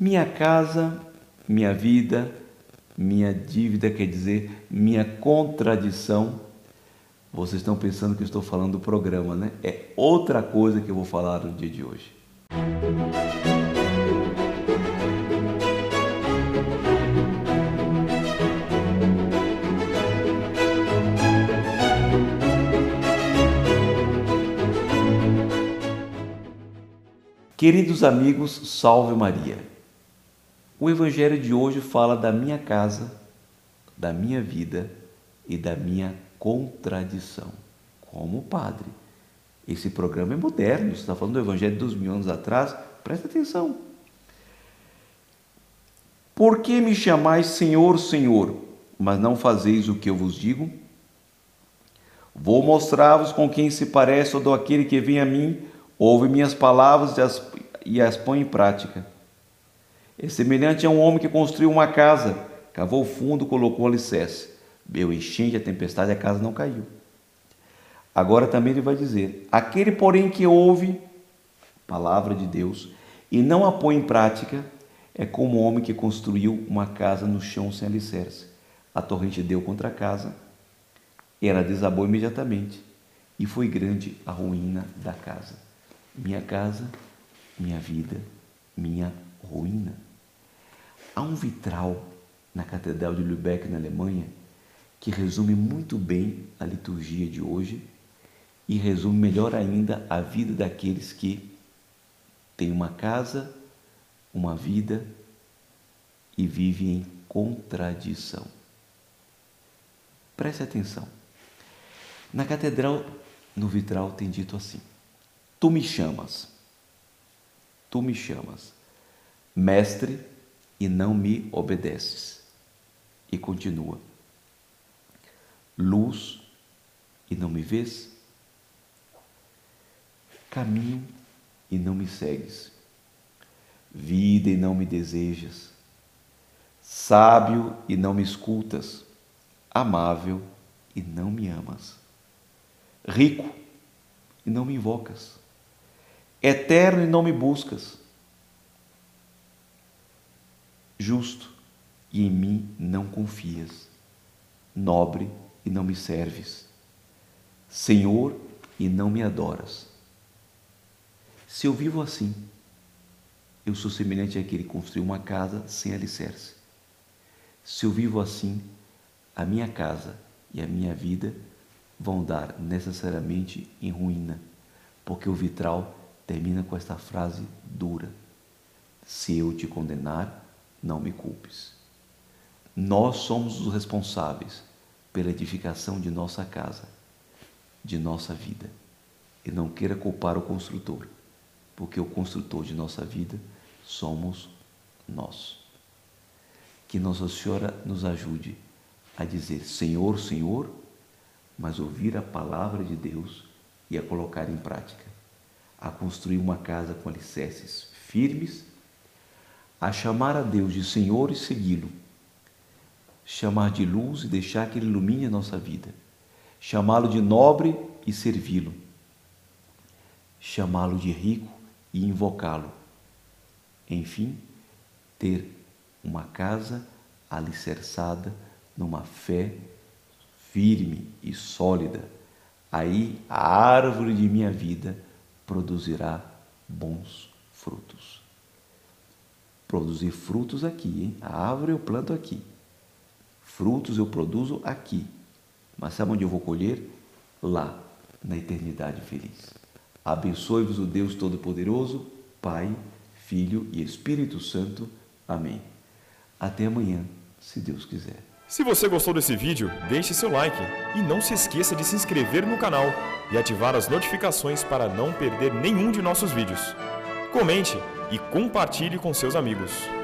Minha casa, minha vida, minha dívida, quer dizer, minha contradição. Vocês estão pensando que eu estou falando do programa, né? É outra coisa que eu vou falar no dia de hoje. Queridos amigos, salve Maria. O evangelho de hoje fala da minha casa, da minha vida e da minha contradição. Como padre. Esse programa é moderno, você está falando do evangelho de dois mil anos atrás, presta atenção. Por que me chamais Senhor, Senhor, mas não fazeis o que eu vos digo? Vou mostrar-vos com quem se parece ou do aquele que vem a mim ouve minhas palavras e as, e as põe em prática. É semelhante a um homem que construiu uma casa, cavou fundo, colocou alicerce. Deu enchente, a tempestade, a casa não caiu. Agora também ele vai dizer: aquele, porém, que ouve a palavra de Deus e não a põe em prática, é como o homem que construiu uma casa no chão sem alicerce. A torrente deu contra a casa, ela desabou imediatamente, e foi grande a ruína da casa minha casa, minha vida, minha ruína. Há um vitral na Catedral de Lübeck, na Alemanha, que resume muito bem a liturgia de hoje e resume melhor ainda a vida daqueles que têm uma casa, uma vida e vivem em contradição. Preste atenção. Na catedral, no vitral, tem dito assim: Tu me chamas, tu me chamas, mestre, e não me obedeces. E continua: luz, e não me vês, caminho, e não me segues, vida, e não me desejas, sábio, e não me escutas, amável, e não me amas, rico, e não me invocas. Eterno e não me buscas, justo e em mim não confias, nobre e não me serves, Senhor e não me adoras. Se eu vivo assim, eu sou semelhante àquele que construiu uma casa sem alicerce. Se eu vivo assim, a minha casa e a minha vida vão dar necessariamente em ruína, porque o vitral termina com esta frase dura: Se eu te condenar, não me culpes. Nós somos os responsáveis pela edificação de nossa casa, de nossa vida. E não queira culpar o construtor, porque o construtor de nossa vida somos nós. Que Nossa Senhora nos ajude a dizer Senhor, Senhor, mas ouvir a palavra de Deus e a colocar em prática a construir uma casa com alicerces firmes, a chamar a Deus de Senhor e segui-lo, chamar de luz e deixar que Ele ilumine a nossa vida, chamá-lo de nobre e servi-lo, chamá-lo de rico e invocá-lo. Enfim, ter uma casa alicerçada numa fé firme e sólida. Aí a árvore de minha vida produzirá bons frutos. Produzir frutos aqui, hein? A árvore eu planto aqui. Frutos eu produzo aqui. Mas sabe onde eu vou colher? Lá, na eternidade feliz. Abençoe-vos o Deus Todo-Poderoso, Pai, Filho e Espírito Santo. Amém. Até amanhã, se Deus quiser. Se você gostou desse vídeo, deixe seu like e não se esqueça de se inscrever no canal e ativar as notificações para não perder nenhum de nossos vídeos. Comente e compartilhe com seus amigos.